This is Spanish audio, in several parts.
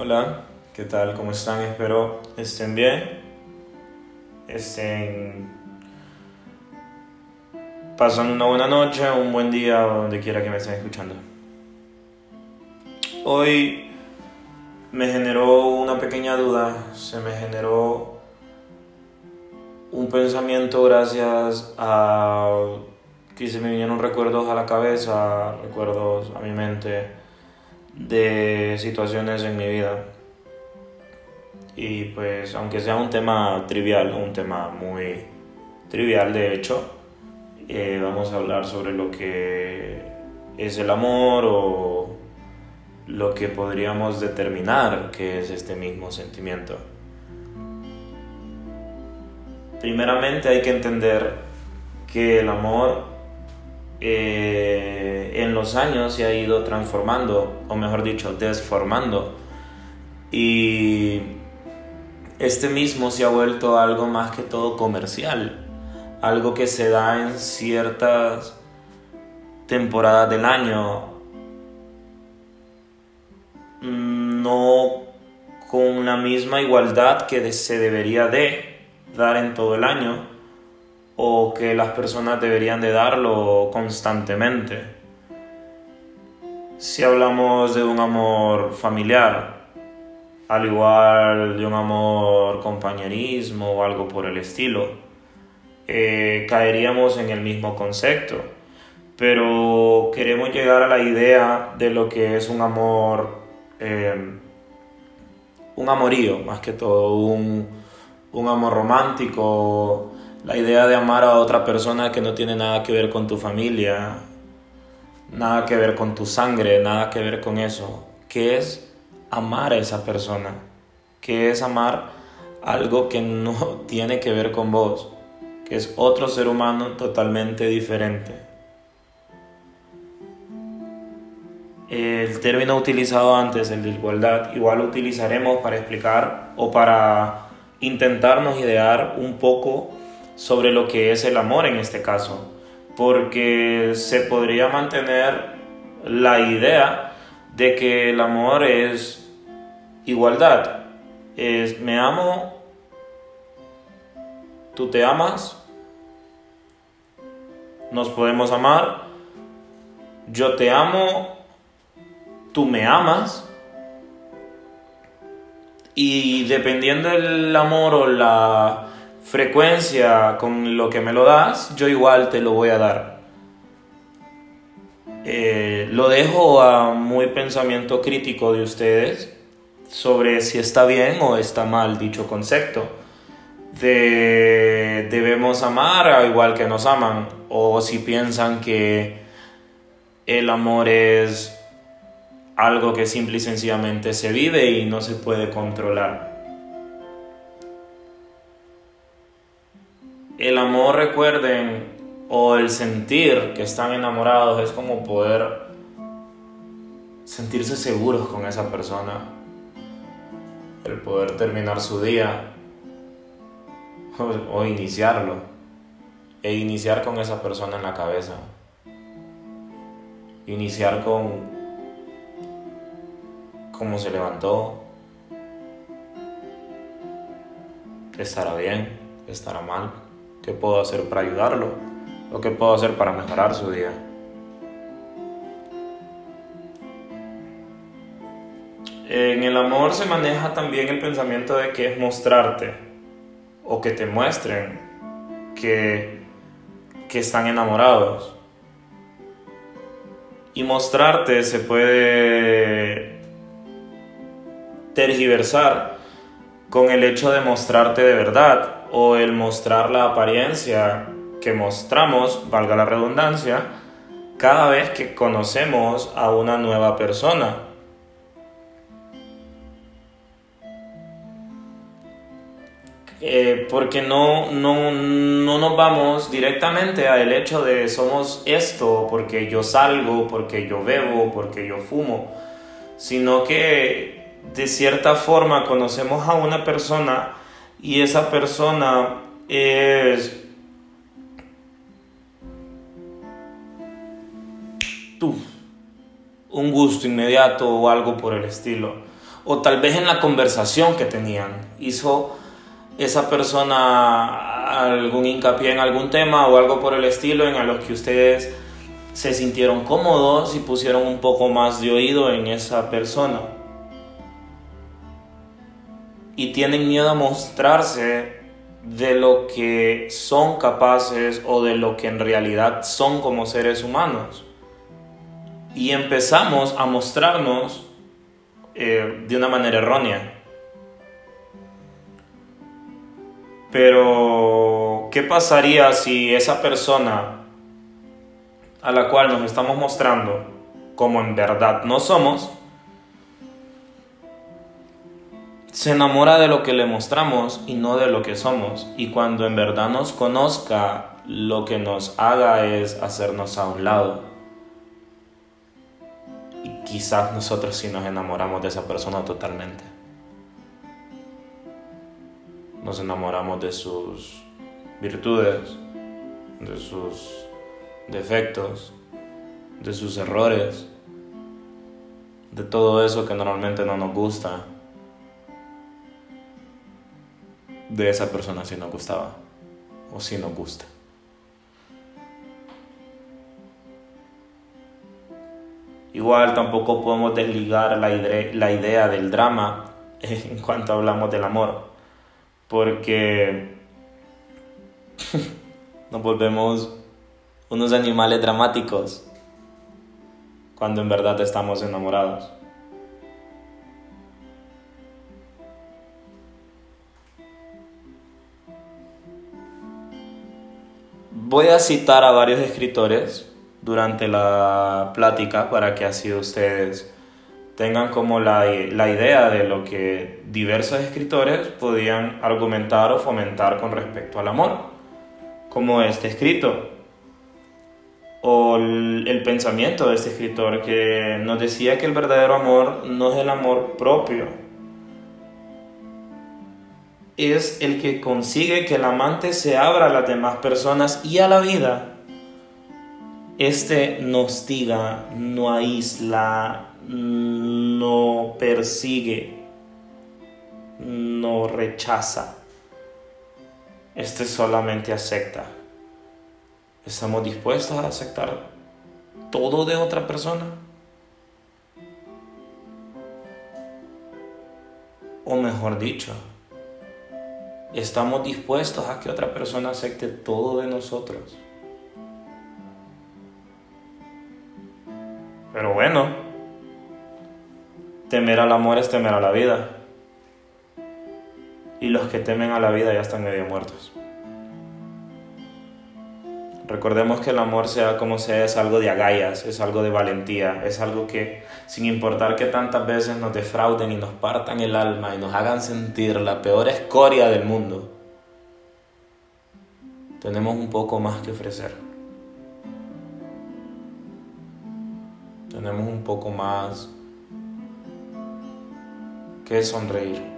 Hola, ¿qué tal? ¿Cómo están? Espero estén bien. Estén pasando una buena noche, un buen día donde quiera que me estén escuchando. Hoy me generó una pequeña duda, se me generó un pensamiento gracias a que se me vinieron recuerdos a la cabeza, recuerdos a mi mente de situaciones en mi vida. Y pues aunque sea un tema trivial, un tema muy trivial de hecho, eh, vamos a hablar sobre lo que es el amor o lo que podríamos determinar que es este mismo sentimiento. Primeramente hay que entender que el amor eh, en los años se ha ido transformando, o mejor dicho, desformando. Y este mismo se ha vuelto algo más que todo comercial, algo que se da en ciertas temporadas del año, no con la misma igualdad que se debería de dar en todo el año o que las personas deberían de darlo constantemente. Si hablamos de un amor familiar, al igual de un amor compañerismo o algo por el estilo, eh, caeríamos en el mismo concepto. Pero queremos llegar a la idea de lo que es un amor, eh, un amorío, más que todo, un amor romántico, la idea de amar a otra persona que no tiene nada que ver con tu familia, nada que ver con tu sangre, nada que ver con eso. ¿Qué es amar a esa persona? ¿Qué es amar algo que no tiene que ver con vos? Que es otro ser humano totalmente diferente. El término utilizado antes, el de igualdad, igual lo utilizaremos para explicar o para intentarnos idear un poco sobre lo que es el amor en este caso, porque se podría mantener la idea de que el amor es igualdad, es me amo, tú te amas, nos podemos amar, yo te amo, tú me amas, y dependiendo del amor o la frecuencia con lo que me lo das, yo igual te lo voy a dar. Eh, lo dejo a muy pensamiento crítico de ustedes sobre si está bien o está mal dicho concepto. De debemos amar igual que nos aman o si piensan que el amor es algo que simple y sencillamente se vive y no se puede controlar. El amor, recuerden, o el sentir que están enamorados es como poder sentirse seguros con esa persona, el poder terminar su día o, iniciarlo, e iniciar con esa persona en la cabeza, iniciar con cómo se levantó, estará bien, estará mal. ¿Qué puedo hacer para ayudarlo? ¿O qué puedo hacer para mejorar su día? En el amor se maneja también el pensamiento de que es mostrarte o que te muestren que, que están enamorados. Y mostrarte se puede tergiversar con el hecho de mostrarte de verdad o el mostrar la apariencia que mostramos, valga la redundancia, cada vez que conocemos a una nueva persona. Eh, porque no, no, no nos vamos directamente al hecho de somos esto porque yo salgo, porque yo bebo, porque yo fumo, sino que de cierta forma conocemos a una persona y esa persona es tú, un gusto inmediato o algo por el estilo. o tal vez en la conversación que tenían. Hizo esa persona algún hincapié en algún tema o algo por el estilo en a los que ustedes se sintieron cómodos y pusieron un poco más de oído en esa persona. Y tienen miedo a mostrarse de lo que son capaces o de lo que en realidad son como seres humanos. Y empezamos a mostrarnos eh, de una manera errónea. Pero, ¿qué pasaría si esa persona a la cual nos estamos mostrando como en verdad no somos, se enamora de lo que le mostramos y no de lo que somos. Y cuando en verdad nos conozca, lo que nos haga es hacernos a un lado. Y quizás nosotros sí nos enamoramos de esa persona totalmente. Nos enamoramos de sus virtudes, de sus defectos, de sus errores, de todo eso que normalmente no nos gusta. De esa persona si nos gustaba o si nos gusta. Igual tampoco podemos desligar la la idea del drama en cuanto hablamos del amor, porque nos volvemos unos animales dramáticos cuando en verdad estamos enamorados. Voy a citar a varios escritores durante la plática para que así ustedes tengan como la, la, idea de lo que diversos escritores podían argumentar o fomentar con respecto al amor, como este escrito o el, pensamiento de este escritor que nos decía que el verdadero amor no es el amor propio, es el que consigue que el amante se abra a las demás personas y a la vida. Este no hostiga, no aísla, no persigue, no rechaza. Este solamente acepta. ¿Estamos dispuestos a aceptar todo de otra persona? O mejor dicho, ¿estamos dispuestos a que otra persona acepte todo de nosotros? Pero bueno, temer al amor es temer a la vida. Y los que temen a la vida ya están medio muertos. Recordemos que el amor, sea como sea, es algo de agallas, es algo de valentía, es algo que, sin importar que tantas veces nos defrauden y nos partan el alma y nos hagan sentir la peor escoria del mundo, tenemos un poco más que ofrecer. Tenemos un poco más que sonreír.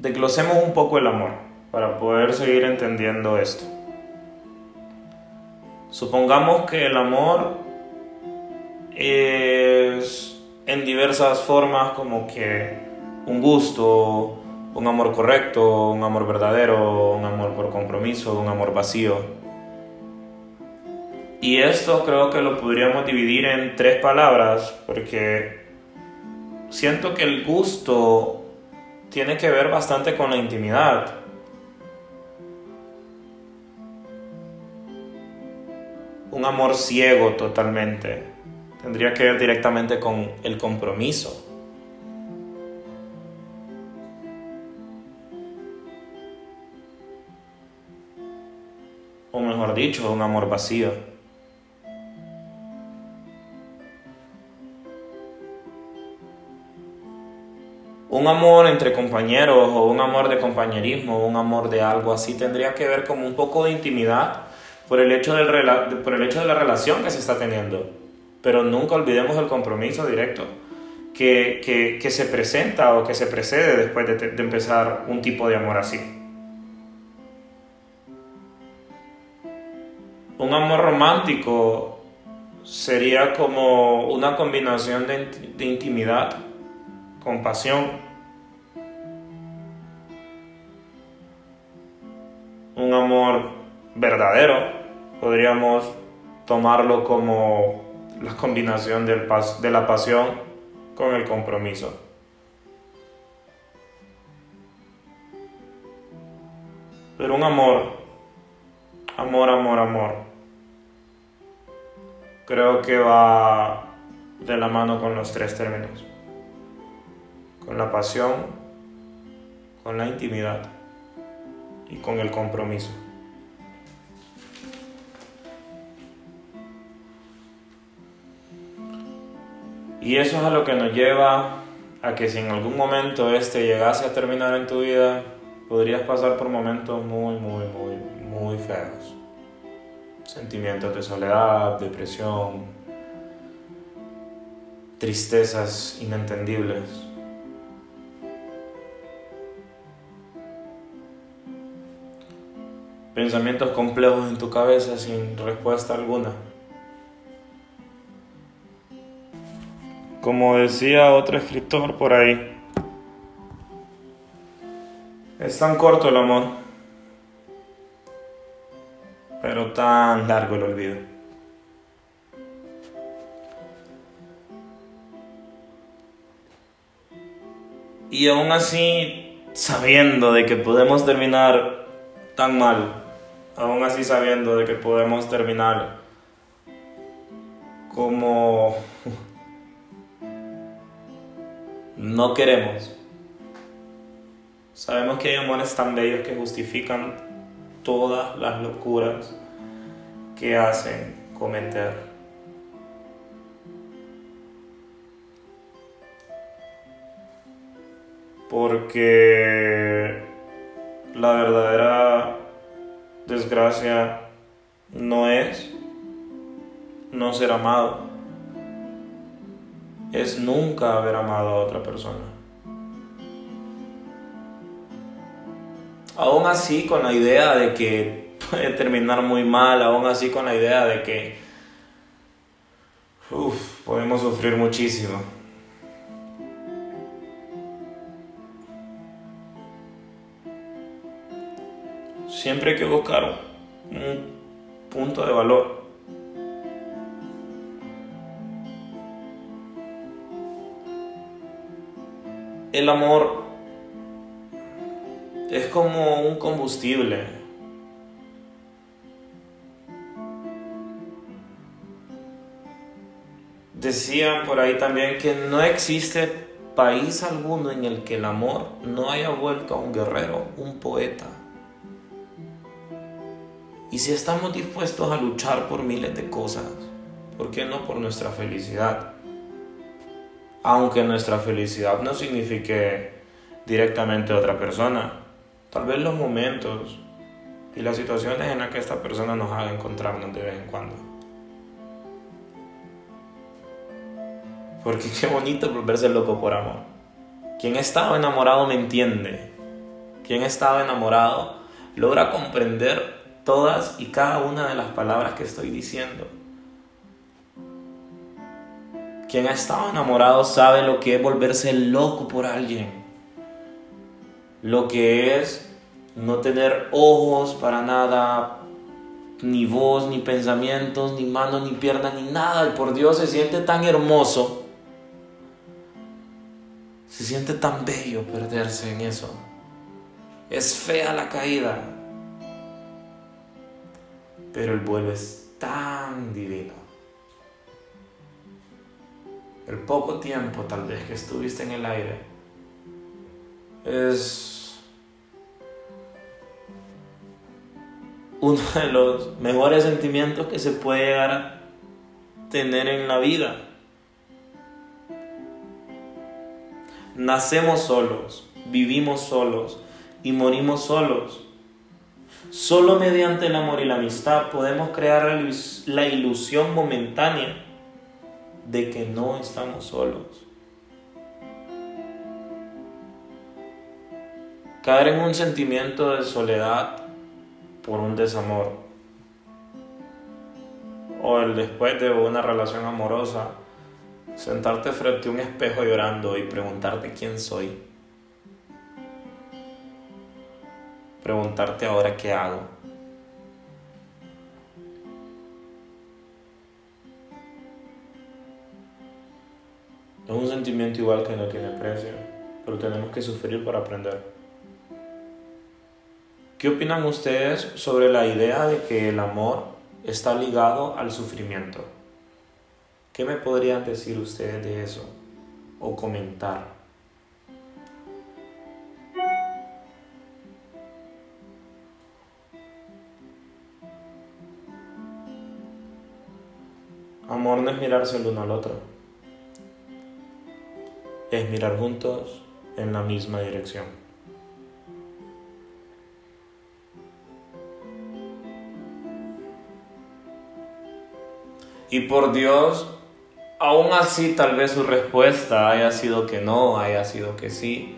Desglosemos un poco el amor para poder seguir entendiendo esto. Supongamos que el amor es en diversas formas como que un gusto, un amor correcto, un amor verdadero, un amor por compromiso, un amor vacío. Y esto creo que lo podríamos dividir en tres palabras porque siento que el gusto tiene que ver bastante con la intimidad. Un amor ciego totalmente. Tendría que ver directamente con el compromiso. O mejor dicho, un amor vacío. Un amor entre compañeros o un amor de compañerismo, un amor de algo así, tendría que ver como un poco de intimidad por el hecho, del, por el hecho de la relación que se está teniendo. Pero nunca olvidemos el compromiso directo que, que, se presenta o que se precede después de, empezar un tipo de amor así. Un amor romántico sería como una combinación de, de intimidad, compasión, un amor verdadero, podríamos tomarlo como la combinación del de la pasión con el compromiso. Pero un amor, amor, amor, amor, creo que va de la mano con los tres términos. Con la pasión, con la intimidad y con el compromiso. Y eso es a lo que nos lleva a que si en algún momento este llegase a terminar en tu vida, podrías pasar por momentos muy, muy, muy, muy feos. Sentimientos de soledad, depresión, tristezas inentendibles. Pensamientos complejos en tu cabeza sin respuesta alguna. Como decía otro escritor por ahí, es tan corto el amor, pero tan largo el olvido. Y aún así, sabiendo de que podemos terminar tan mal, aún así sabiendo de que podemos terminar como no queremos, Sabemos que hay amores tan bellos que justifican todas las locuras que hacen cometer. Porque la verdadera desgracia no es no ser amado, es nunca haber amado a otra persona. aún así con la idea de que puede terminar muy mal, aún así con la idea de que podemos sufrir muchísimo. Siempre hay que buscar un punto de valor. El amor es como un combustible. Decían por ahí también que no existe país alguno en el que el amor no haya vuelto a un guerrero, un poeta. Y si estamos dispuestos a luchar por miles de cosas, ¿por qué no por nuestra felicidad? Aunque nuestra felicidad no signifique directamente a otra persona, Tal vez los momentos y las situaciones en las que esta persona nos haga encontrarnos de vez en cuando. Porque qué bonito volverse loco por amor. Quien ha estado enamorado me entiende. Quien ha estado enamorado logra comprender todas y cada una de las palabras que estoy diciendo. Quien ha estado enamorado sabe lo que es volverse loco por alguien lo que es no tener ojos para nada, ni voz, ni pensamientos, ni manos, ni piernas, ni nada. Y por Dios se siente tan hermoso, se siente tan bello perderse en eso. Es fea la caída, pero el vuelo es tan divino. El poco tiempo tal vez que estuviste en el aire es uno de los mejores sentimientos que se puede llegar a tener en la vida. Nacemos solos, vivimos solos y morimos solos. Solo mediante el amor y la amistad podemos crear la ilusión momentánea de que no estamos solos. caer en un sentimiento de soledad por un desamor o el después de una relación amorosa, sentarte frente a un espejo llorando y preguntarte quién soy. Preguntarte ahora qué hago. Es un sentimiento igual que no tiene precio, pero tenemos que sufrir para aprender. ¿Qué opinan ustedes sobre la idea de que el amor está ligado al sufrimiento? ¿Qué me podrían decir ustedes de eso o comentar? Es mirarse el uno al otro es mirar juntos en la misma dirección. Y por Dios, aún así tal vez su respuesta haya sido que no, haya sido que sí.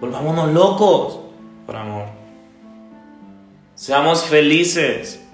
Volvámonos locos por amor. Seamos felices.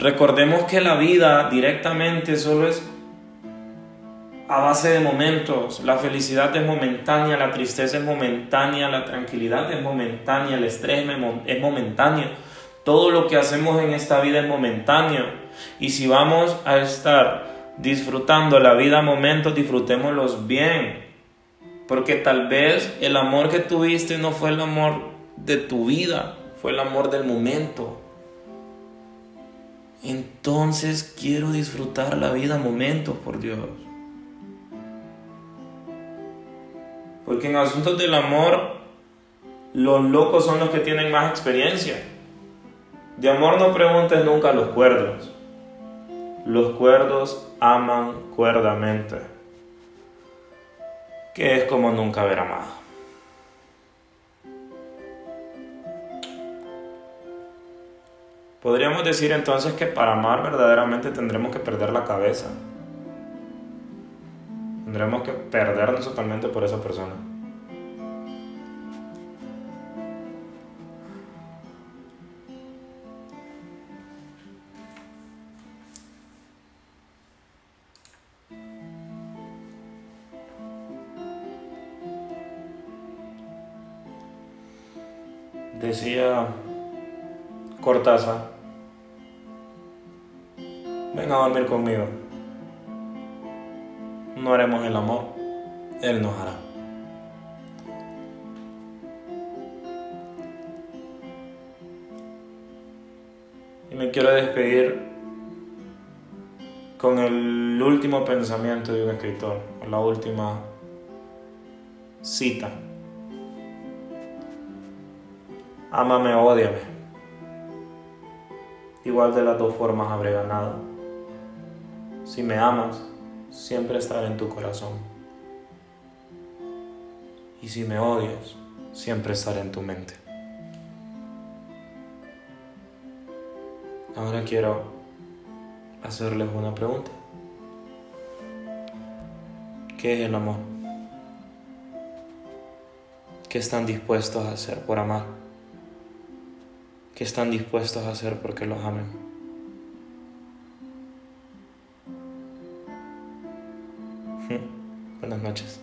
Recordemos que la vida directamente solo es a base de momentos. La felicidad es momentánea, la tristeza es momentánea, la tranquilidad es momentánea, el estrés es momentáneo. Todo lo que hacemos en esta vida es momentáneo. Y si vamos a estar disfrutando la vida a momentos, disfrutémoslos bien. Porque tal vez el amor que tuviste no fue el amor de tu vida, fue el amor del momento. Entonces quiero disfrutar la vida momentos, por Dios. Porque en asuntos del amor, los locos son los que tienen más experiencia. De amor no preguntes nunca a los cuerdos. Los cuerdos aman cuerdamente, que es como nunca haber amado. Podríamos decir entonces que para amar verdaderamente tendremos que perder la cabeza. Tendremos que perdernos totalmente por esa persona. Cortázar, ven a dormir conmigo no haremos el amor, Él nos hará. Y me quiero despedir con el último pensamiento de un escritor, la última cita. Ámame o odiame. Igual de las dos formas habré ganado. Si me amas, siempre estaré en tu corazón. Y si me odias, siempre estaré en tu mente. Ahora quiero hacerles una pregunta. ¿Qué es el amor? ¿Qué están dispuestos a hacer por amar? ¿Qué están dispuestos a hacer porque los amen? Buenas noches.